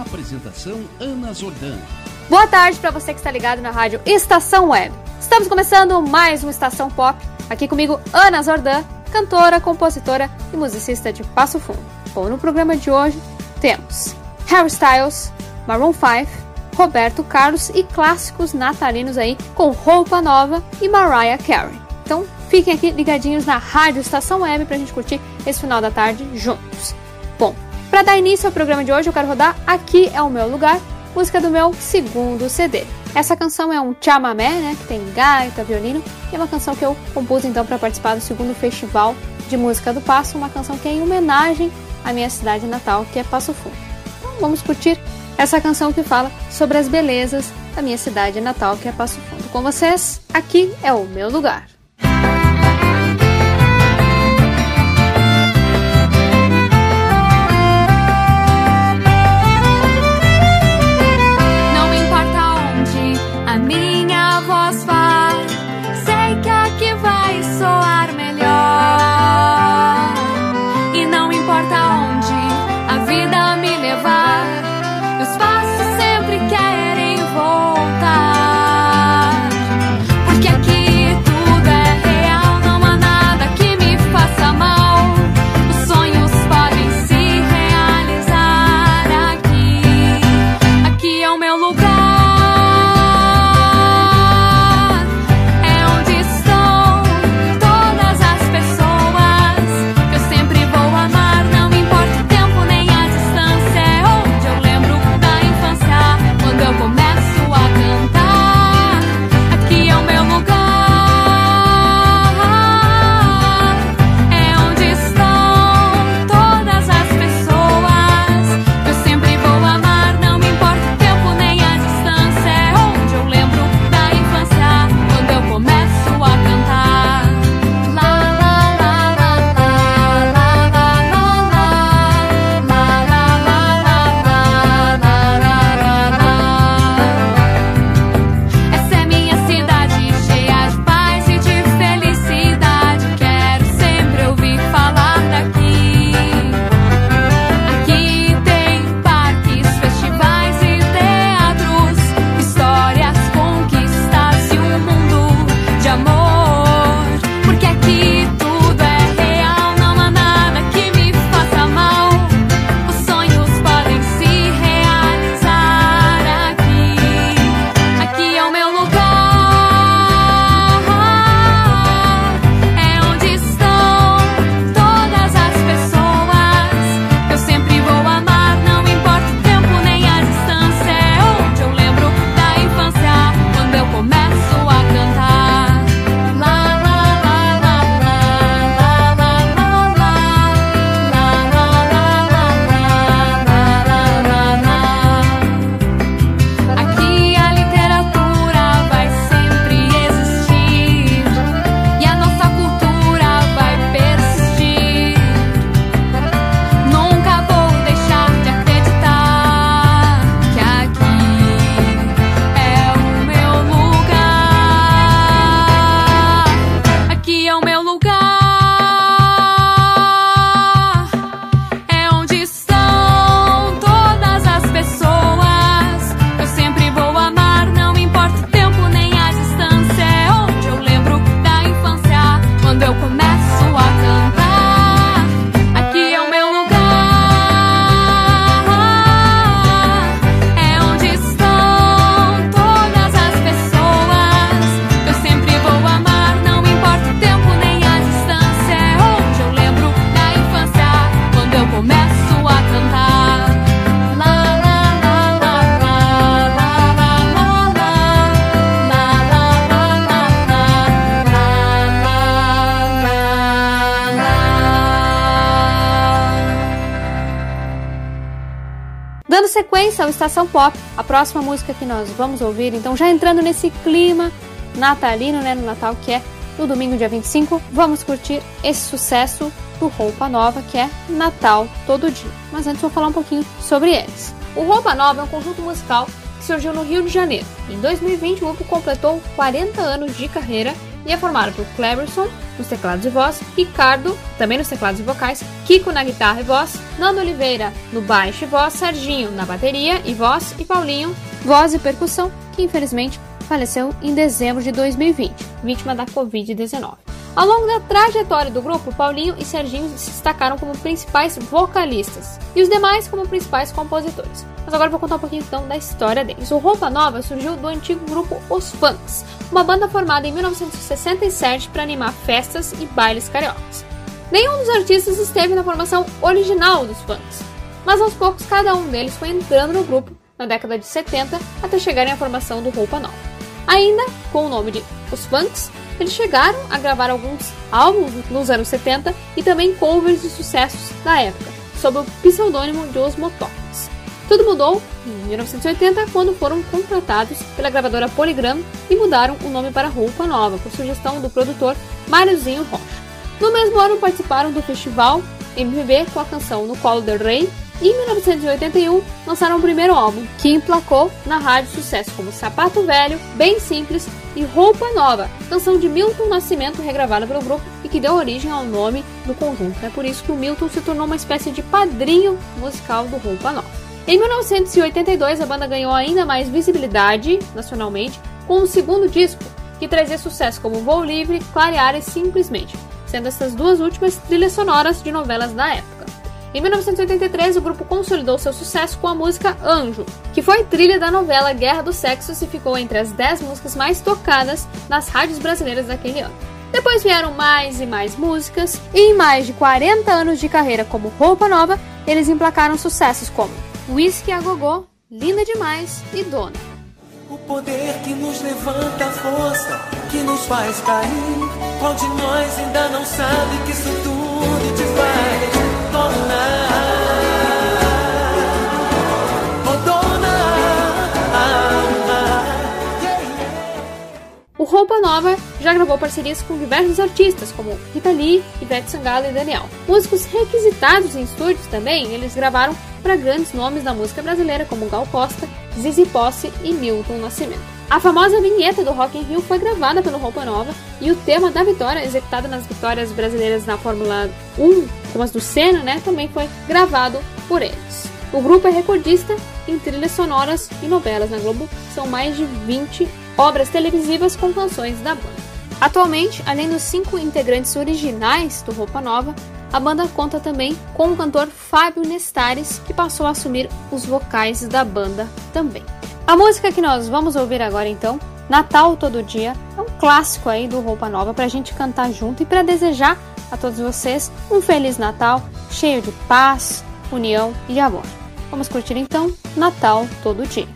Apresentação Ana Zordan. Boa tarde para você que está ligado na rádio Estação Web. Estamos começando mais uma Estação Pop. Aqui comigo, Ana Zordan, cantora, compositora e musicista de Passo Fundo. Bom, no programa de hoje temos Harry Styles, Maroon 5, Roberto Carlos e clássicos natalinos aí com Roupa Nova e Mariah Carey. Então fiquem aqui ligadinhos na Rádio Estação Web pra gente curtir esse final da tarde juntos. Bom, para dar início ao programa de hoje eu quero rodar Aqui é o Meu Lugar, música do meu segundo CD. Essa canção é um chamamé, né, que tem gaita, violino, e é uma canção que eu compus então para participar do segundo festival de música do Passo, uma canção que é em homenagem à minha cidade natal, que é Passo Fundo. Então vamos curtir essa canção que fala sobre as belezas da minha cidade natal, que é Passo Fundo. Com vocês, aqui é o meu lugar. Estação Pop, a próxima música que nós vamos ouvir, então já entrando nesse clima natalino, né, no Natal que é no domingo dia 25, vamos curtir esse sucesso do Roupa Nova, que é Natal Todo Dia. Mas antes vou falar um pouquinho sobre eles. O Roupa Nova é um conjunto musical que surgiu no Rio de Janeiro. Em 2020, o grupo completou 40 anos de carreira e é formado por Cleberson nos teclados e voz, Ricardo, também nos teclados e vocais, Kiko na guitarra e voz, Nando Oliveira no baixo e voz, Serginho na bateria e voz e Paulinho, voz e percussão, que infelizmente faleceu em dezembro de 2020, vítima da Covid-19. Ao longo da trajetória do grupo, Paulinho e Serginho se destacaram como principais vocalistas e os demais como principais compositores. Mas agora vou contar um pouquinho então da história deles. O Roupa Nova surgiu do antigo grupo Os Funks, uma banda formada em 1967 para animar festas e bailes cariocas. Nenhum dos artistas esteve na formação original dos Funks, mas aos poucos cada um deles foi entrando no grupo na década de 70 até chegarem à formação do Roupa Nova. Ainda com o nome de Os Funks, eles chegaram a gravar alguns álbuns nos anos 70 e também covers de sucessos da época, sob o pseudônimo de Os Motocs. Tudo mudou em 1980 quando foram contratados pela gravadora Polygram e mudaram o nome para Roupa Nova, por sugestão do produtor Máriozinho Rocha. No mesmo ano participaram do festival MPB com a canção No Colo del Rei e em 1981 lançaram o primeiro álbum, que emplacou na rádio sucesso como Sapato Velho, Bem Simples e Roupa Nova, canção de Milton Nascimento regravada pelo grupo e que deu origem ao nome do conjunto. É por isso que o Milton se tornou uma espécie de padrinho musical do Roupa Nova. Em 1982, a banda ganhou ainda mais visibilidade nacionalmente com um segundo disco, que trazia sucesso como Voo Livre, Clarear e Simplesmente, sendo essas duas últimas trilhas sonoras de novelas da época. Em 1983, o grupo consolidou seu sucesso com a música Anjo, que foi trilha da novela Guerra dos Sexos e ficou entre as 10 músicas mais tocadas nas rádios brasileiras daquele ano. Depois vieram mais e mais músicas, e em mais de 40 anos de carreira como Roupa Nova, eles emplacaram sucessos como Whisky a Gogô, Linda Demais e Dona. O poder que nos levanta a força, que nos faz cair. Qual de nós ainda não sabe que isso tudo te faz? O Roupa Nova já gravou parcerias com diversos artistas, como Rita Lee, Ivete Sangalo e Daniel. Músicos requisitados em estúdios também, eles gravaram para grandes nomes da música brasileira, como Gal Costa, Zizi Posse e Milton Nascimento. A famosa vinheta do Rock in Rio foi gravada pelo Roupa Nova e o tema da vitória, executado nas vitórias brasileiras na Fórmula 1, como as do Senna, né, também foi gravado por eles. O grupo é recordista em trilhas sonoras e novelas na Globo, são mais de 20 obras televisivas com canções da banda. Atualmente, além dos cinco integrantes originais do Roupa Nova, a banda conta também com o cantor Fábio Nestares, que passou a assumir os vocais da banda também. A música que nós vamos ouvir agora então, Natal Todo Dia, é um clássico aí do Roupa Nova para a gente cantar junto e para desejar a todos vocês um Feliz Natal, cheio de paz, união e amor. Vamos curtir então Natal Todo Dia.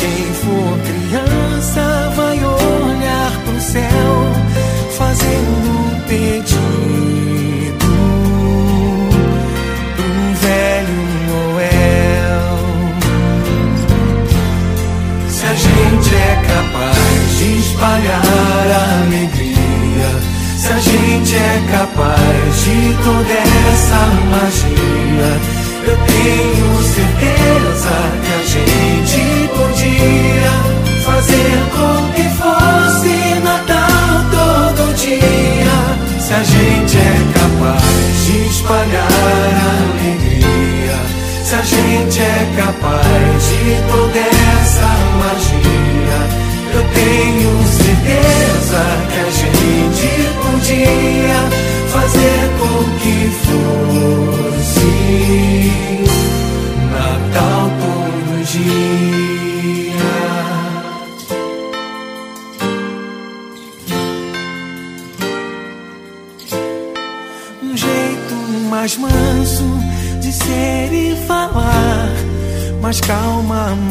Quem for criança vai olhar pro céu, fazendo um pedido gente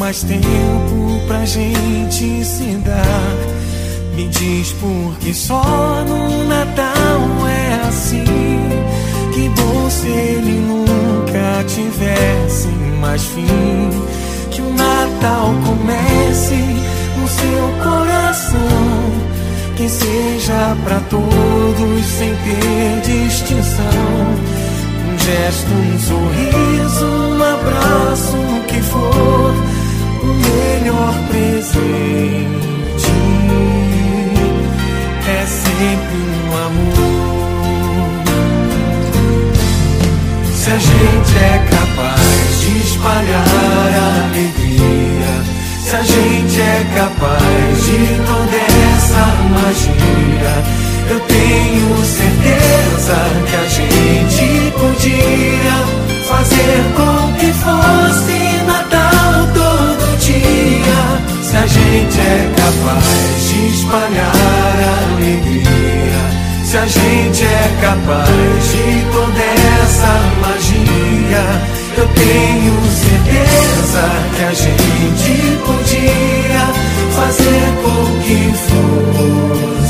mais tempo pra gente se dar. Me diz por que só no Natal é assim. Que bom se ele nunca tivesse mais fim. Que o Natal comece no seu coração que seja para todos sem ter distinção. Um gesto, um sorriso, um abraço, o que for, melhor presente é sempre um amor. Se a gente é capaz de espalhar a alegria se a gente é capaz de toda essa magia, eu tenho capaz de toda essa magia. Eu tenho certeza que a gente podia fazer com que fosse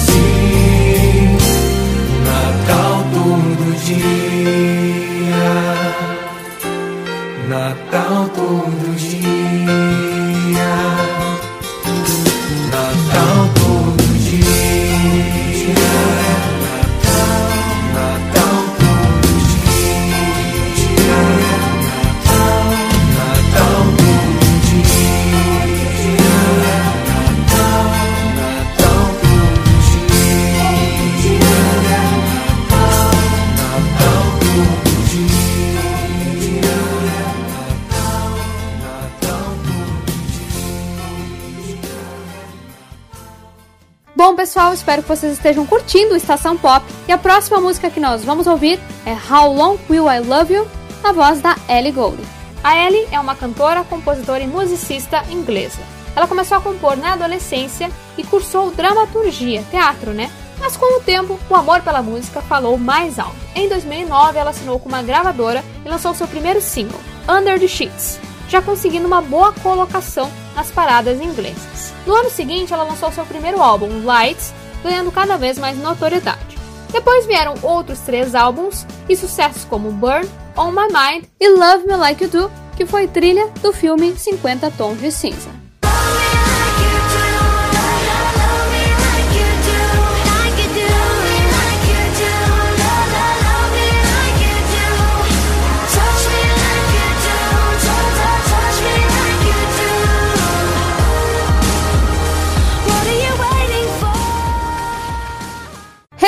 espero que vocês estejam curtindo Estação Pop. E a próxima música que nós vamos ouvir é How Long Will I Love You, na voz da Ellie Goulding. A Ellie é uma cantora, compositora e musicista inglesa. Ela começou a compor na adolescência e cursou dramaturgia, teatro, né? Mas com o tempo, o amor pela música falou mais alto. Em 2009, ela assinou com uma gravadora e lançou seu primeiro single, Under the Sheets, já conseguindo uma boa colocação nas paradas inglesas. No ano seguinte, ela lançou seu primeiro álbum, Lights, ganhando cada vez mais notoriedade. Depois vieram outros três álbuns e sucessos como Burn, On My Mind e Love Me Like You Do, que foi trilha do filme 50 Tons de Cinza.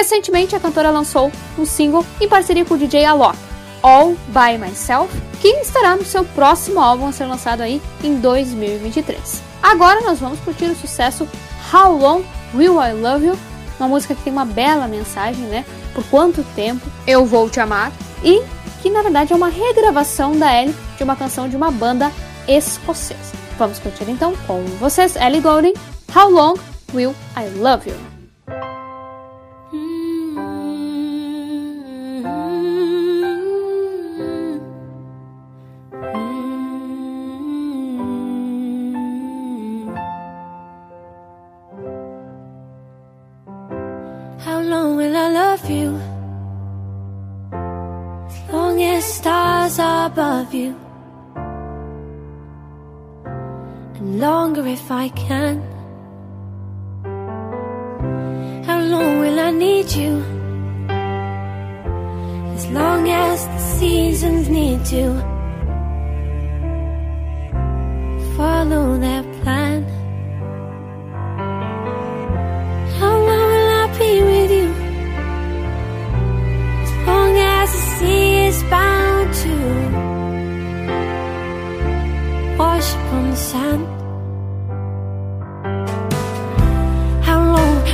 Recentemente, a cantora lançou um single em parceria com o DJ Alok, All By Myself, que estará no seu próximo álbum a ser lançado aí em 2023. Agora nós vamos curtir o sucesso How Long Will I Love You, uma música que tem uma bela mensagem, né? Por quanto tempo eu vou te amar e que na verdade é uma regravação da Ellie de uma canção de uma banda escocesa. Vamos curtir então com vocês Ellie Goulding, How Long Will I Love You? If I can. How long will I need you? As long as the seasons need to follow their plan. How long will I be with you? As long as the sea is bound to wash upon the sand.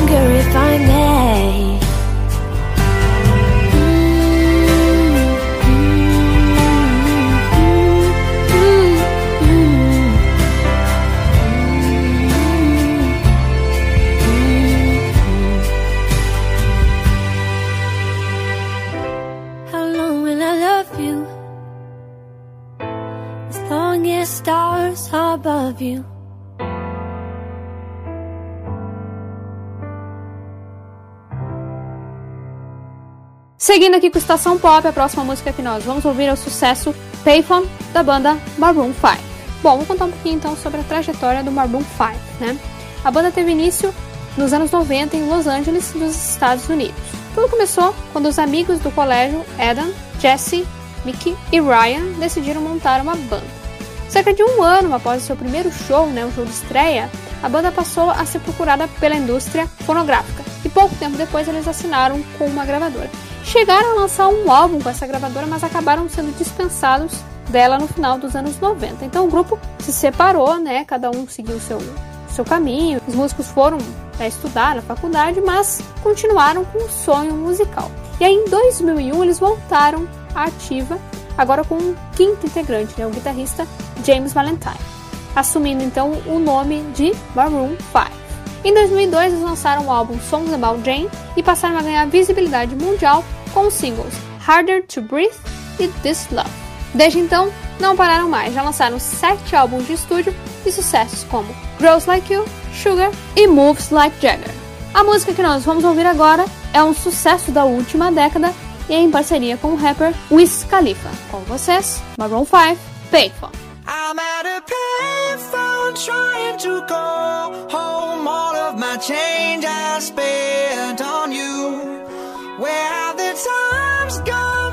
Longer if I may. How long will I love you? As long as stars are above you. Seguindo aqui com Estação Pop, a próxima música que nós vamos ouvir é o sucesso Payphone, da banda Maroon 5. Bom, vou contar um pouquinho então sobre a trajetória do Maroon 5, né? A banda teve início nos anos 90 em Los Angeles, nos Estados Unidos. Tudo começou quando os amigos do colégio Adam, Jesse, Mickey e Ryan decidiram montar uma banda. Cerca de um ano após o seu primeiro show, né, um show de estreia, a banda passou a ser procurada pela indústria fonográfica e pouco tempo depois eles assinaram com uma gravadora. Chegaram a lançar um álbum com essa gravadora, mas acabaram sendo dispensados dela no final dos anos 90. Então o grupo se separou, né? Cada um seguiu seu, seu caminho. Os músicos foram é, estudar na faculdade, mas continuaram com o sonho musical. E aí em 2001 eles voltaram à ativa, agora com um quinto integrante, né, o guitarrista James Valentine, assumindo então o nome de Maroon 5. Em 2002 eles lançaram o álbum Songs About Jane e passaram a ganhar visibilidade mundial com os singles Harder to Breathe e This Love. Desde então, não pararam mais, já lançaram sete álbuns de estúdio e sucessos como Grows Like You, Sugar e Moves Like Jagger. A música que nós vamos ouvir agora é um sucesso da última década e é em parceria com o rapper Wiz Khalifa. Com vocês, Maroon 5, Faithful. I'm at a payphone trying to call home all of my change I spent on you. Where have the times gone,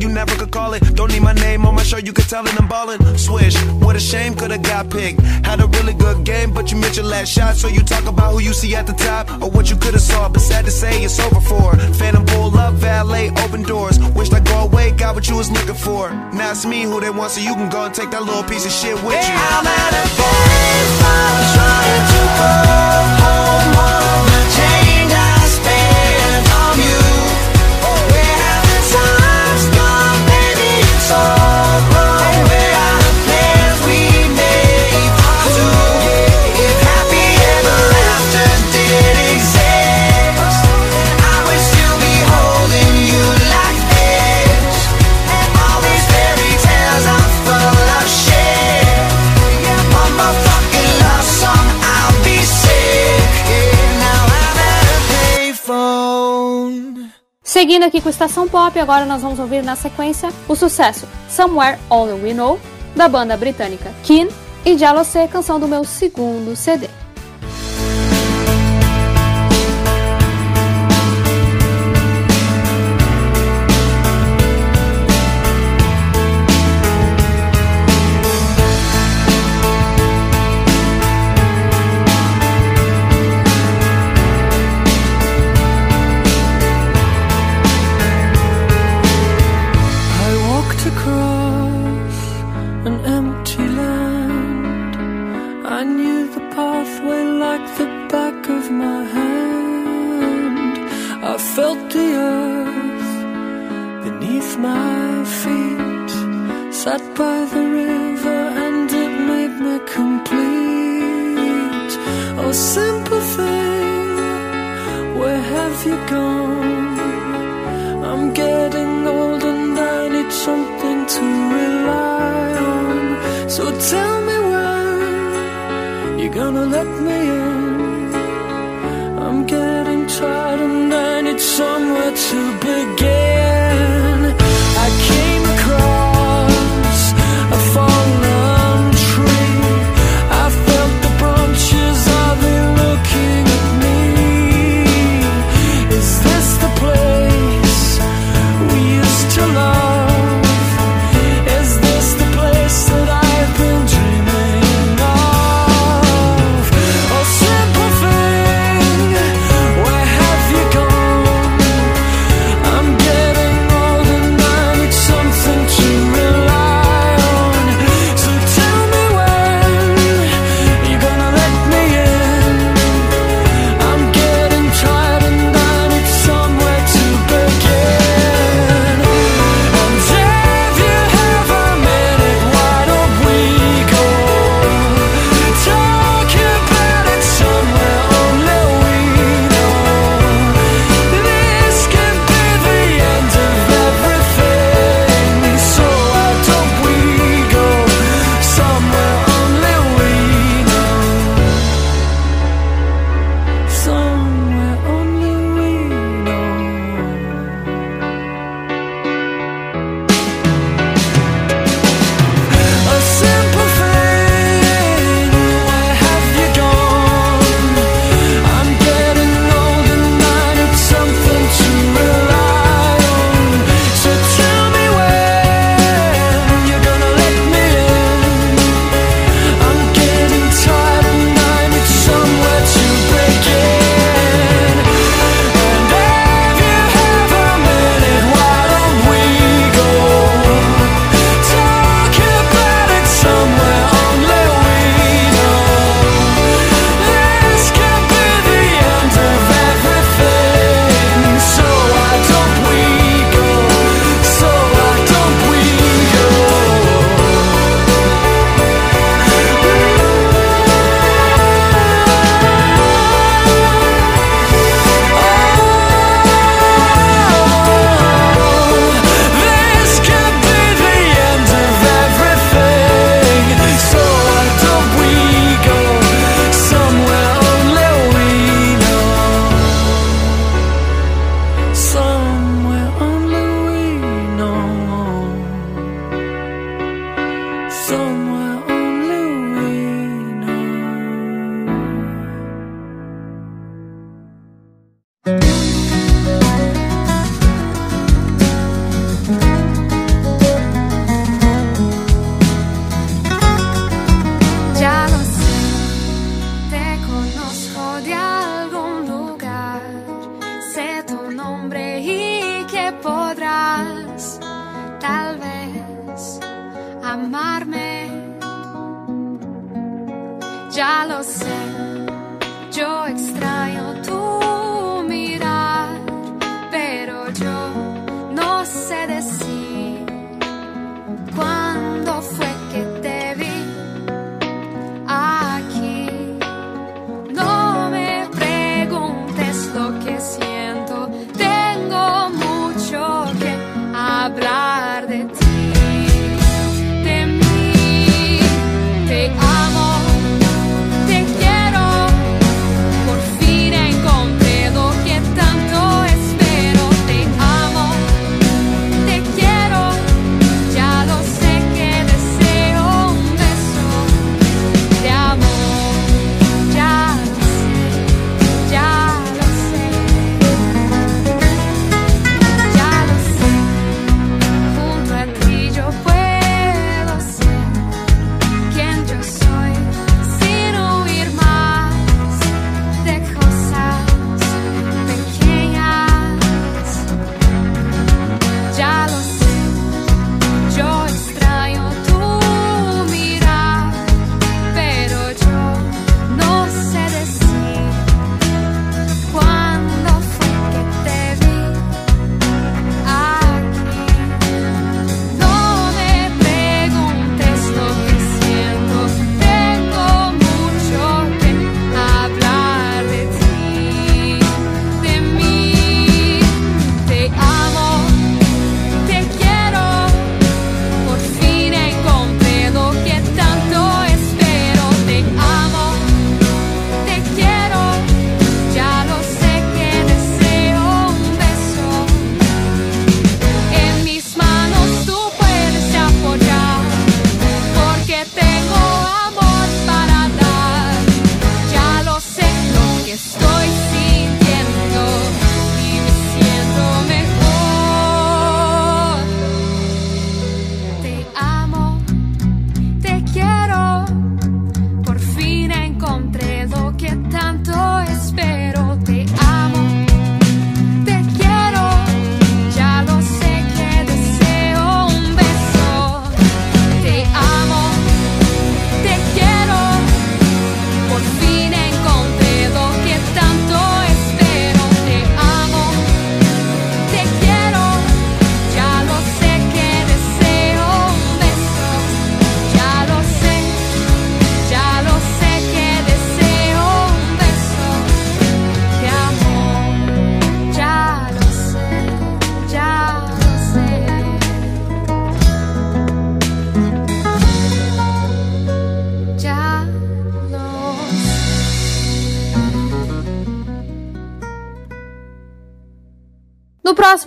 you never could call it. Don't need my name on my show, you could tell it I'm ballin'. Swish, what a shame, could've got picked. Had a really good game, but you missed your last shot. So you talk about who you see at the top or what you could've saw. But sad to say, it's over for. Phantom pull up, valet, open doors. Wished I go away, got what you was looking for. Now it's me who they want, so you can go and take that little piece of shit with you. I'm at a baseball trying to go home on the change Seguindo aqui com Estação Pop, agora nós vamos ouvir na sequência o sucesso Somewhere Only We Know, da banda britânica Keen, e Jalocé, canção do meu segundo CD. You gone? I'm getting old and I need something to rely on. So tell me when you're gonna let me in. I'm getting tired and I need somewhere to begin.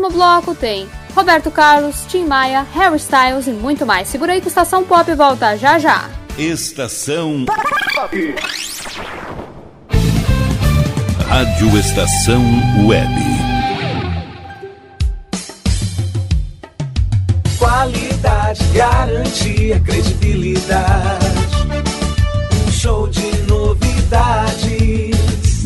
Próximo bloco tem Roberto Carlos, Tim Maia, Harry Styles e muito mais. Segura aí que Estação Pop volta já já. Estação Pop. Rádio Estação Web. Qualidade, garantia, credibilidade.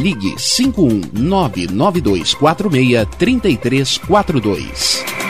ligue 51992463342.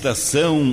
Estação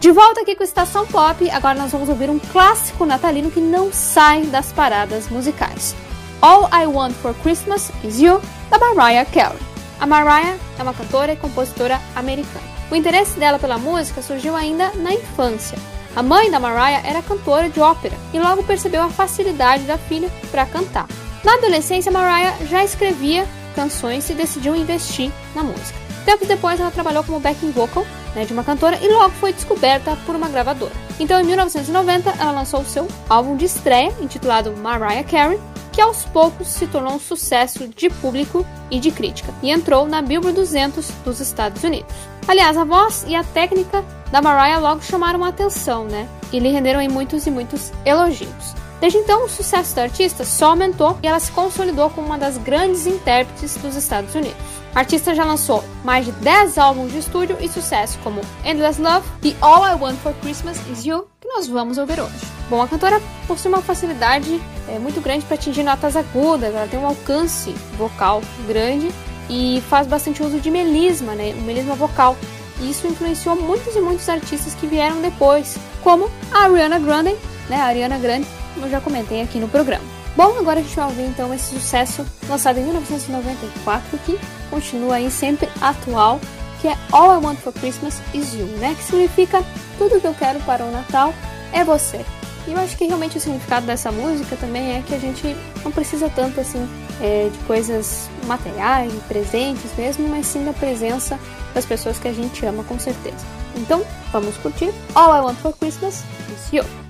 De volta aqui com Estação Pop, agora nós vamos ouvir um clássico natalino que não sai das paradas musicais. All I Want for Christmas Is You, da Mariah Carey. A Mariah é uma cantora e compositora americana. O interesse dela pela música surgiu ainda na infância. A mãe da Mariah era cantora de ópera e logo percebeu a facilidade da filha para cantar. Na adolescência, Mariah já escrevia canções e decidiu investir na música. Tempos depois, ela trabalhou como backing vocal né, de uma cantora e logo foi descoberta por uma gravadora. Então, em 1990, ela lançou seu álbum de estreia, intitulado Mariah Carey, que aos poucos se tornou um sucesso de público e de crítica, e entrou na Billboard 200 dos Estados Unidos. Aliás, a voz e a técnica da Mariah logo chamaram a atenção, né? E lhe renderam em muitos e muitos elogios. Desde então, o sucesso da artista só aumentou e ela se consolidou como uma das grandes intérpretes dos Estados Unidos. A artista já lançou mais de 10 álbuns de estúdio e sucesso como Endless Love e All I Want for Christmas Is You, que nós vamos ouvir hoje. Bom, a cantora possui uma facilidade é, muito grande para atingir notas agudas, ela tem um alcance vocal grande e faz bastante uso de melisma, né, melisma vocal. E isso influenciou muitos e muitos artistas que vieram depois, como a Ariana Grande, né, a Ariana Grande, como eu já comentei aqui no programa. Bom, agora a gente vai ouvir então esse sucesso lançado em 1994 que continua aí sempre atual, que é All I Want for Christmas Is You, né? Que significa tudo que eu quero para o Natal é você. E eu acho que realmente o significado dessa música também é que a gente não precisa tanto assim é, de coisas materiais, de presentes mesmo, mas sim da presença das pessoas que a gente ama com certeza. Então, vamos curtir All I Want for Christmas Is You.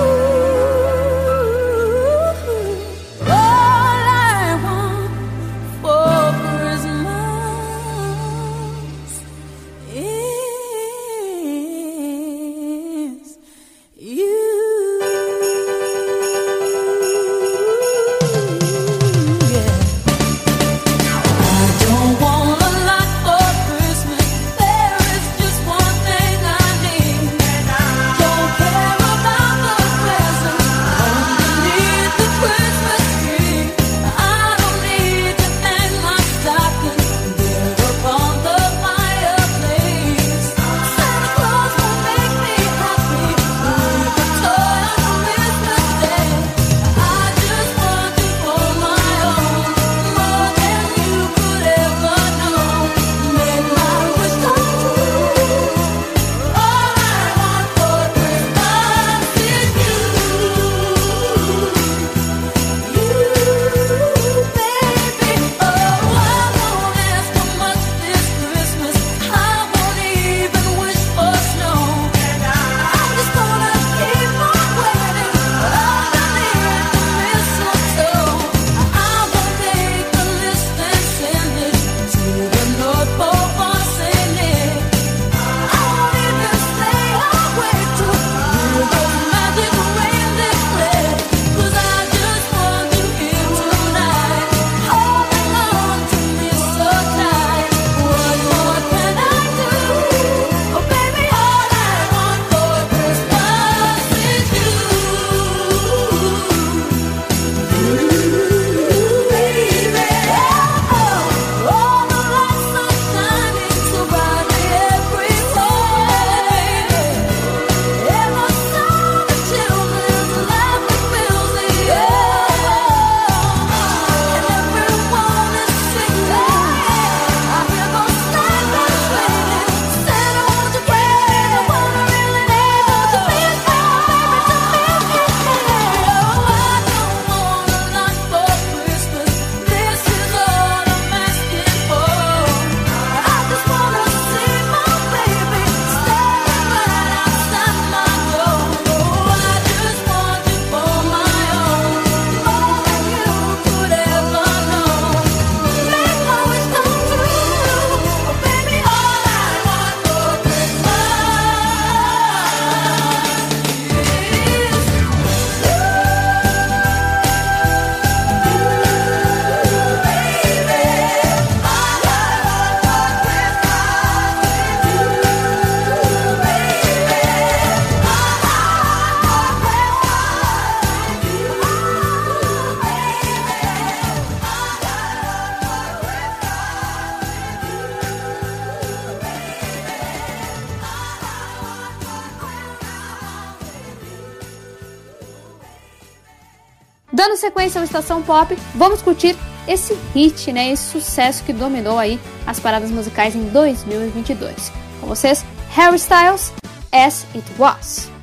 Sequência Estação Pop, vamos curtir esse hit, né, esse sucesso que dominou aí as paradas musicais em 2022. Com vocês, Harry Styles, As It Was.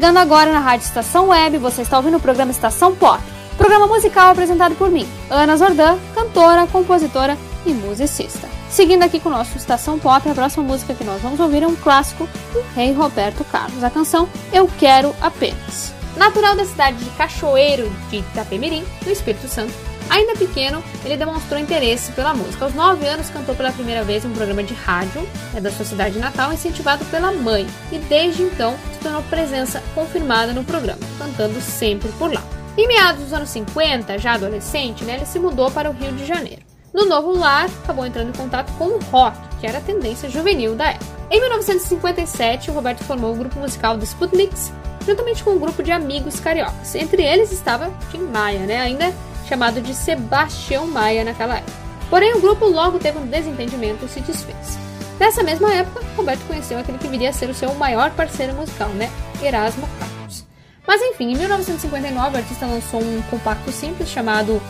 Ligando agora na Rádio Estação Web, você está ouvindo o programa Estação Pop. Programa musical apresentado por mim, Ana Zordan, cantora, compositora e musicista. Seguindo aqui com o nosso Estação Pop, a próxima música que nós vamos ouvir é um clássico do rei Roberto Carlos, a canção Eu Quero Apenas. Natural da cidade de Cachoeiro de Itapemirim, no Espírito Santo, Ainda pequeno, ele demonstrou interesse pela música. Aos 9 anos, cantou pela primeira vez um programa de rádio é da sua cidade natal, incentivado pela mãe, e desde então se tornou presença confirmada no programa, cantando sempre por lá. Em meados dos anos 50, já adolescente, né, ele se mudou para o Rio de Janeiro. No novo lar, acabou entrando em contato com o rock, que era a tendência juvenil da época. Em 1957, o Roberto formou o grupo musical The Sputniks, juntamente com um grupo de amigos cariocas. Entre eles estava Tim Maia, né, ainda chamado de Sebastião Maia naquela época. Porém, o grupo logo teve um desentendimento e se desfez. Nessa mesma época, Roberto conheceu aquele que viria a ser o seu maior parceiro musical, né? Erasmo Carlos. Mas enfim, em 1959 o artista lançou um compacto simples chamado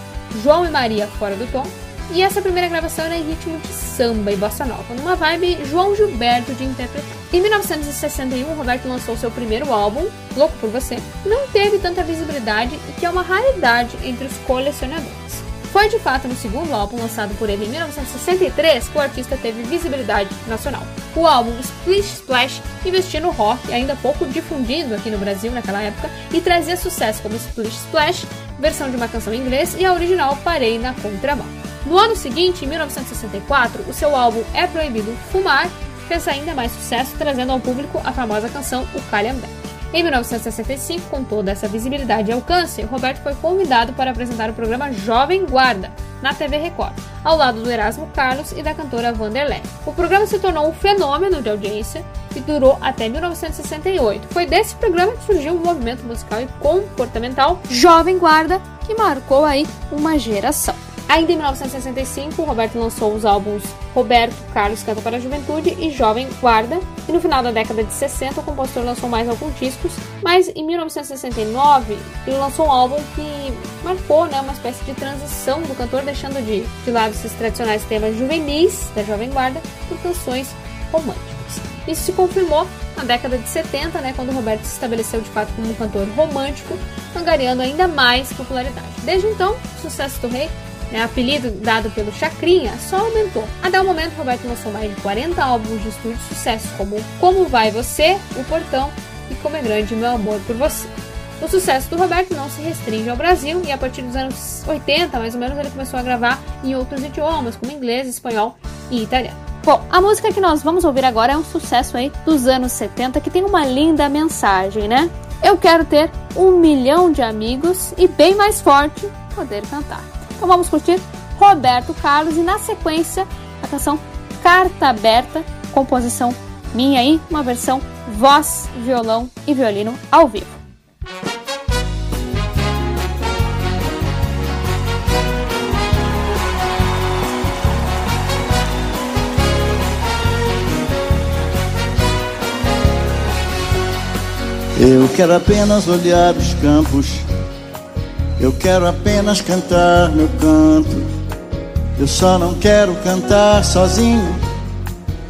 João e Maria Fora do Tom, e essa primeira gravação era em ritmo de samba e bossa nova, numa vibe João Gilberto de interpretar. Em 1961, Roberto lançou seu primeiro álbum, Louco por Você, que não teve tanta visibilidade e que é uma raridade entre os colecionadores. Foi de fato no segundo álbum lançado por ele em 1963 que o artista teve visibilidade nacional. O álbum Splish Splash investia no rock, ainda pouco difundido aqui no Brasil naquela época, e trazia sucesso como Splish Splash, versão de uma canção em inglês, e a original Parei na Contramão. No ano seguinte, em 1964, o seu álbum É Proibido Fumar fez ainda mais sucesso, trazendo ao público a famosa canção O Calhambeck. Em 1965, com toda essa visibilidade e alcance, Roberto foi convidado para apresentar o programa Jovem Guarda, na TV Record, ao lado do Erasmo Carlos e da cantora Vanderlei. O programa se tornou um fenômeno de audiência e durou até 1968. Foi desse programa que surgiu o movimento musical e comportamental Jovem Guarda, que marcou aí uma geração. Ainda em 1965, Roberto lançou os álbuns Roberto Carlos Canta para a Juventude e Jovem Guarda, e no final da década de 60 o compositor lançou mais alguns discos, mas em 1969 ele lançou um álbum que marcou né, uma espécie de transição do cantor, deixando de, de lado esses tradicionais temas juvenis da Jovem Guarda por canções românticas. Isso se confirmou na década de 70, né, quando Roberto se estabeleceu de fato como um cantor romântico, angariando ainda mais popularidade. Desde então, o sucesso do rei né, apelido dado pelo Chacrinha, só aumentou. Até o momento, Roberto lançou mais de 40 álbuns de estúdio de sucesso, como Como Vai Você, O Portão e Como é Grande Meu Amor por Você. O sucesso do Roberto não se restringe ao Brasil e a partir dos anos 80, mais ou menos, ele começou a gravar em outros idiomas, como inglês, espanhol e italiano. Bom, a música que nós vamos ouvir agora é um sucesso aí dos anos 70 que tem uma linda mensagem, né? Eu quero ter um milhão de amigos e bem mais forte poder cantar. Então vamos curtir Roberto Carlos e na sequência a canção Carta Aberta, composição minha aí, uma versão voz, violão e violino ao vivo. Eu quero apenas olhar os campos eu quero apenas cantar meu canto. Eu só não quero cantar sozinho.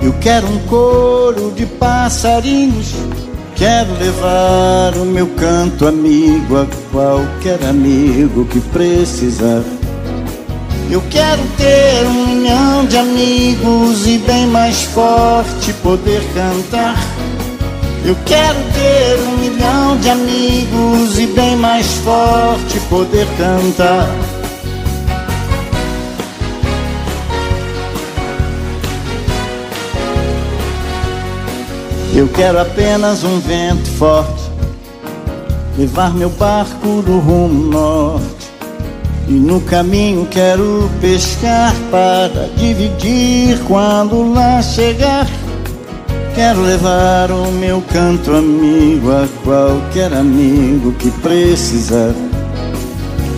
Eu quero um coro de passarinhos. Quero levar o meu canto amigo a qualquer amigo que precisar. Eu quero ter um milhão de amigos e bem mais forte poder cantar. Eu quero ter um milhão de amigos e bem mais forte poder cantar. Eu quero apenas um vento forte, levar meu barco do rumo norte. E no caminho quero pescar para dividir quando lá chegar. Quero levar o meu canto amigo a qualquer amigo que precisar.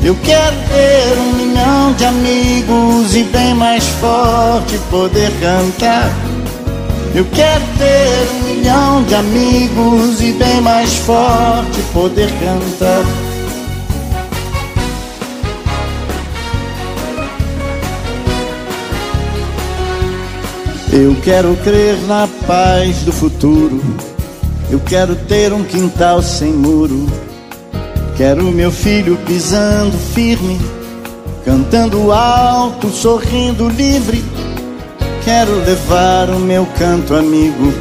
Eu quero ter um milhão de amigos e bem mais forte poder cantar. Eu quero ter um milhão de amigos e bem mais forte poder cantar. Eu quero crer na paz do futuro. Eu quero ter um quintal sem muro. Quero meu filho pisando firme, cantando alto, sorrindo livre. Quero levar o meu canto amigo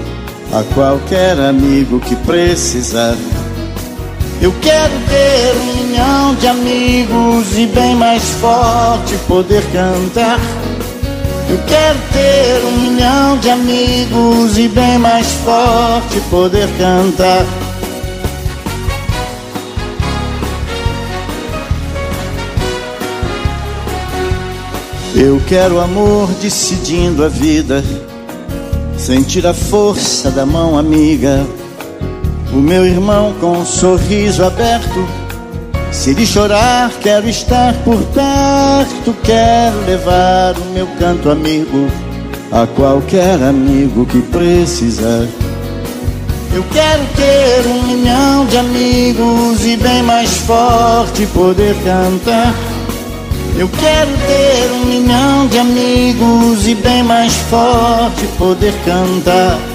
a qualquer amigo que precisar. Eu quero ter um milhão de amigos e bem mais forte poder cantar. Eu quero ter um milhão de amigos e bem mais forte poder cantar. Eu quero amor decidindo a vida, sentir a força da mão amiga. O meu irmão com um sorriso aberto se ele chorar, quero estar por perto, quero levar o meu canto amigo a qualquer amigo que precisar. Eu quero ter um milhão de amigos e bem mais forte poder cantar. Eu quero ter um milhão de amigos e bem mais forte poder cantar.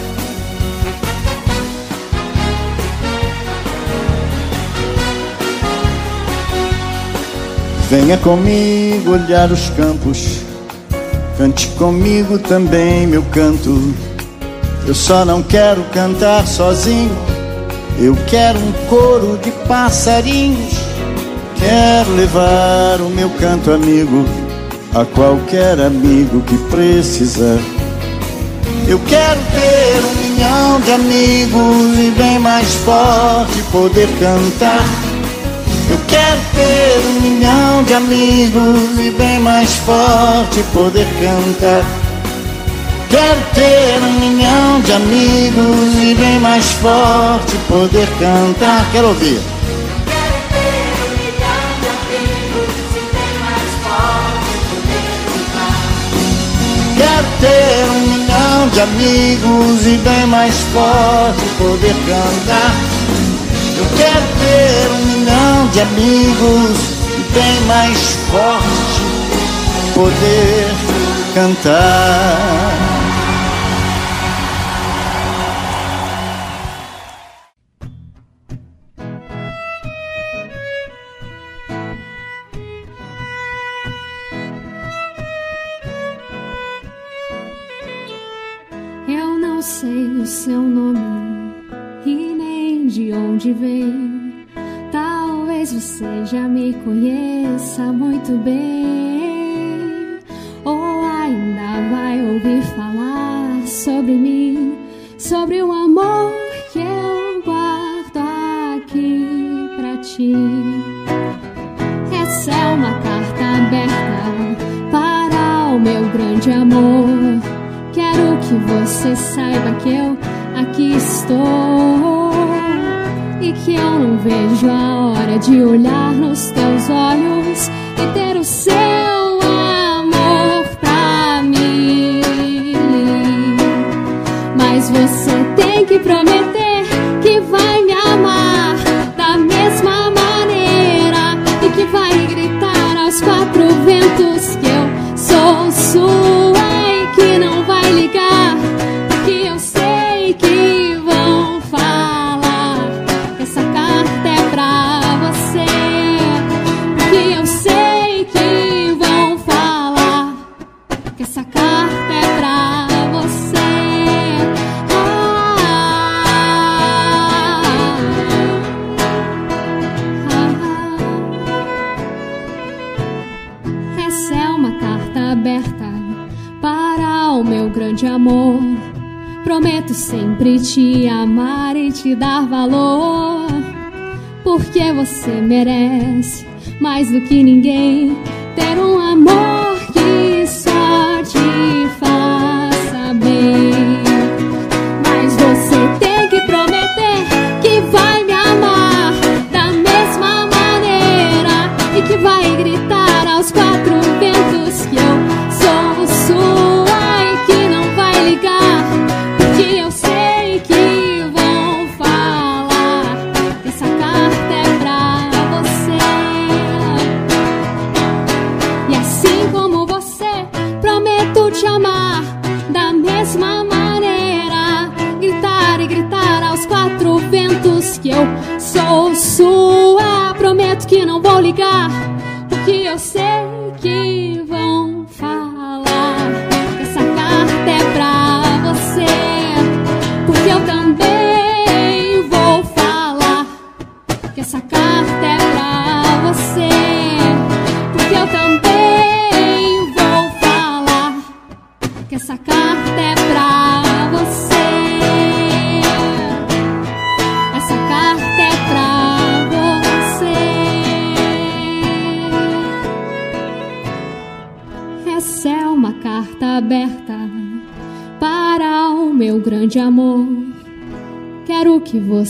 Venha comigo olhar os campos, cante comigo também meu canto. Eu só não quero cantar sozinho, eu quero um coro de passarinhos. Quero levar o meu canto amigo a qualquer amigo que precisar. Eu quero ter um milhão de amigos e bem mais forte poder cantar. Eu quero ter um milhão de amigos e bem mais forte poder cantar. Quero ter um milhão de amigos e bem mais forte poder cantar. Quero ouvir. Quero ter um milhão de amigos e bem mais forte poder cantar. Eu quero ter um milhão de amigos e bem mais forte poder cantar. Eu não sei o seu nome de onde vem. Talvez você já me conheça muito bem, ou ainda vai ouvir falar sobre mim, sobre o amor vejo a hora de olhar nos teus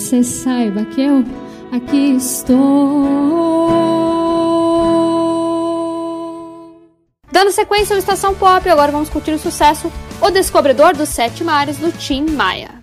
você saiba que eu aqui estou. Dando sequência ao Estação Pop, agora vamos curtir o sucesso O Descobridor dos Sete Mares do Tim Maia.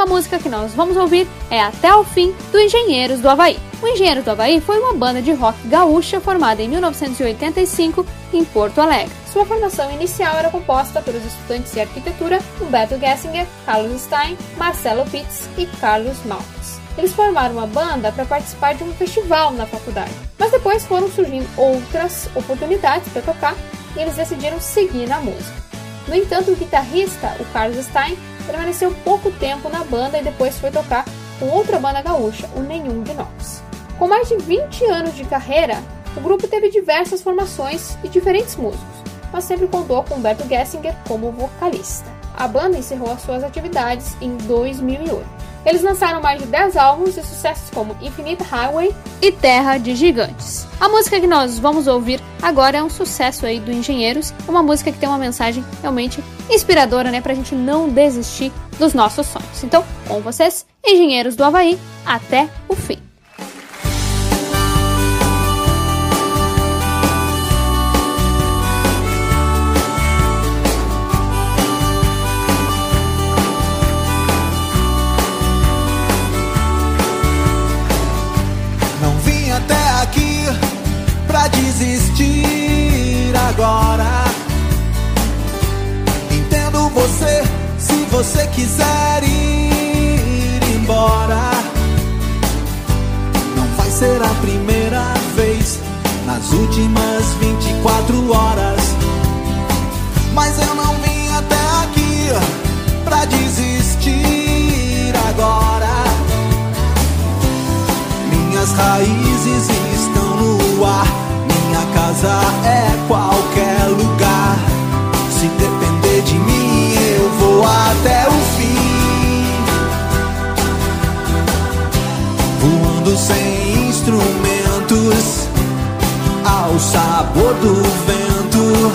Próxima música que nós vamos ouvir é Até o Fim, do Engenheiros do Havaí. O Engenheiros do Havaí foi uma banda de rock gaúcha formada em 1985 em Porto Alegre. Sua formação inicial era composta pelos estudantes de arquitetura Humberto Gessinger, Carlos Stein, Marcelo Pitts e Carlos Maltes. Eles formaram uma banda para participar de um festival na faculdade, mas depois foram surgindo outras oportunidades para tocar e eles decidiram seguir na música. No entanto, o guitarrista, o Carlos Stein, permaneceu pouco tempo na banda e depois foi tocar com outra banda gaúcha, o Nenhum de Nós. Com mais de 20 anos de carreira, o grupo teve diversas formações e diferentes músicos, mas sempre contou com Humberto Gessinger como vocalista. A banda encerrou as suas atividades em 2008. Eles lançaram mais de 10 álbuns e sucessos como Infinite Highway e Terra de Gigantes. A música que nós vamos ouvir agora é um sucesso aí do Engenheiros, uma música que tem uma mensagem realmente inspiradora, né, pra gente não desistir dos nossos sonhos. Então, com vocês, Engenheiros do Havaí, até o fim. Você quiser ir embora. Não vai ser a primeira vez nas últimas 24 horas. Mas eu não vim até aqui pra desistir agora. Minhas raízes estão no ar. Minha casa é qualquer lugar. Se até o fim. Voando sem instrumentos, ao sabor do vento.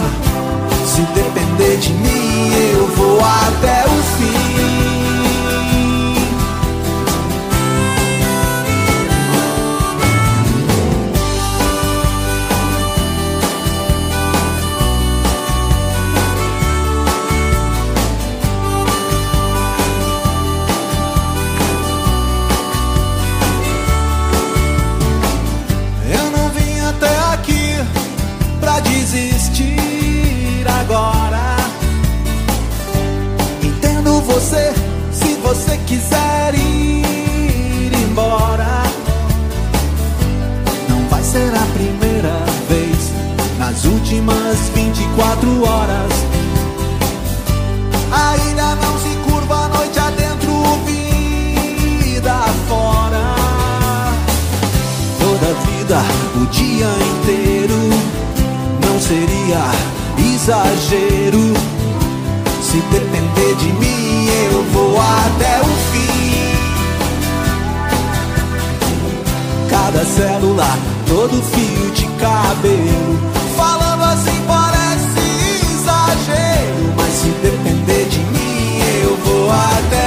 Se depender de mim, eu vou até o fim. O dia inteiro. Não seria exagero. Se depender de mim, eu vou até o fim. Cada célula, todo fio de cabelo. Falando assim parece exagero. Mas se depender de mim, eu vou até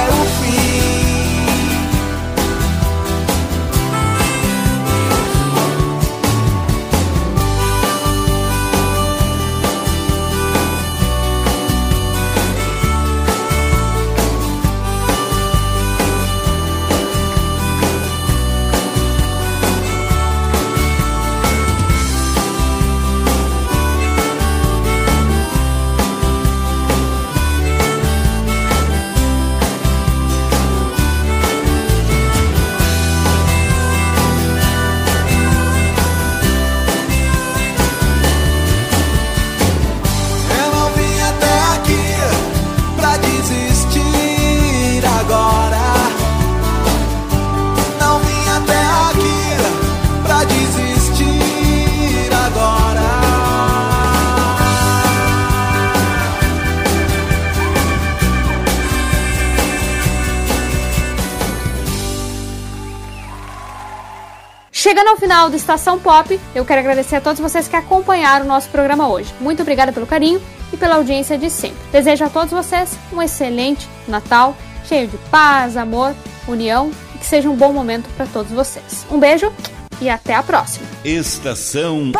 Chegando ao final do Estação Pop, eu quero agradecer a todos vocês que acompanharam o nosso programa hoje. Muito obrigada pelo carinho e pela audiência de sempre. Desejo a todos vocês um excelente Natal, cheio de paz, amor, união e que seja um bom momento para todos vocês. Um beijo e até a próxima. Estação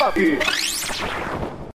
Pop.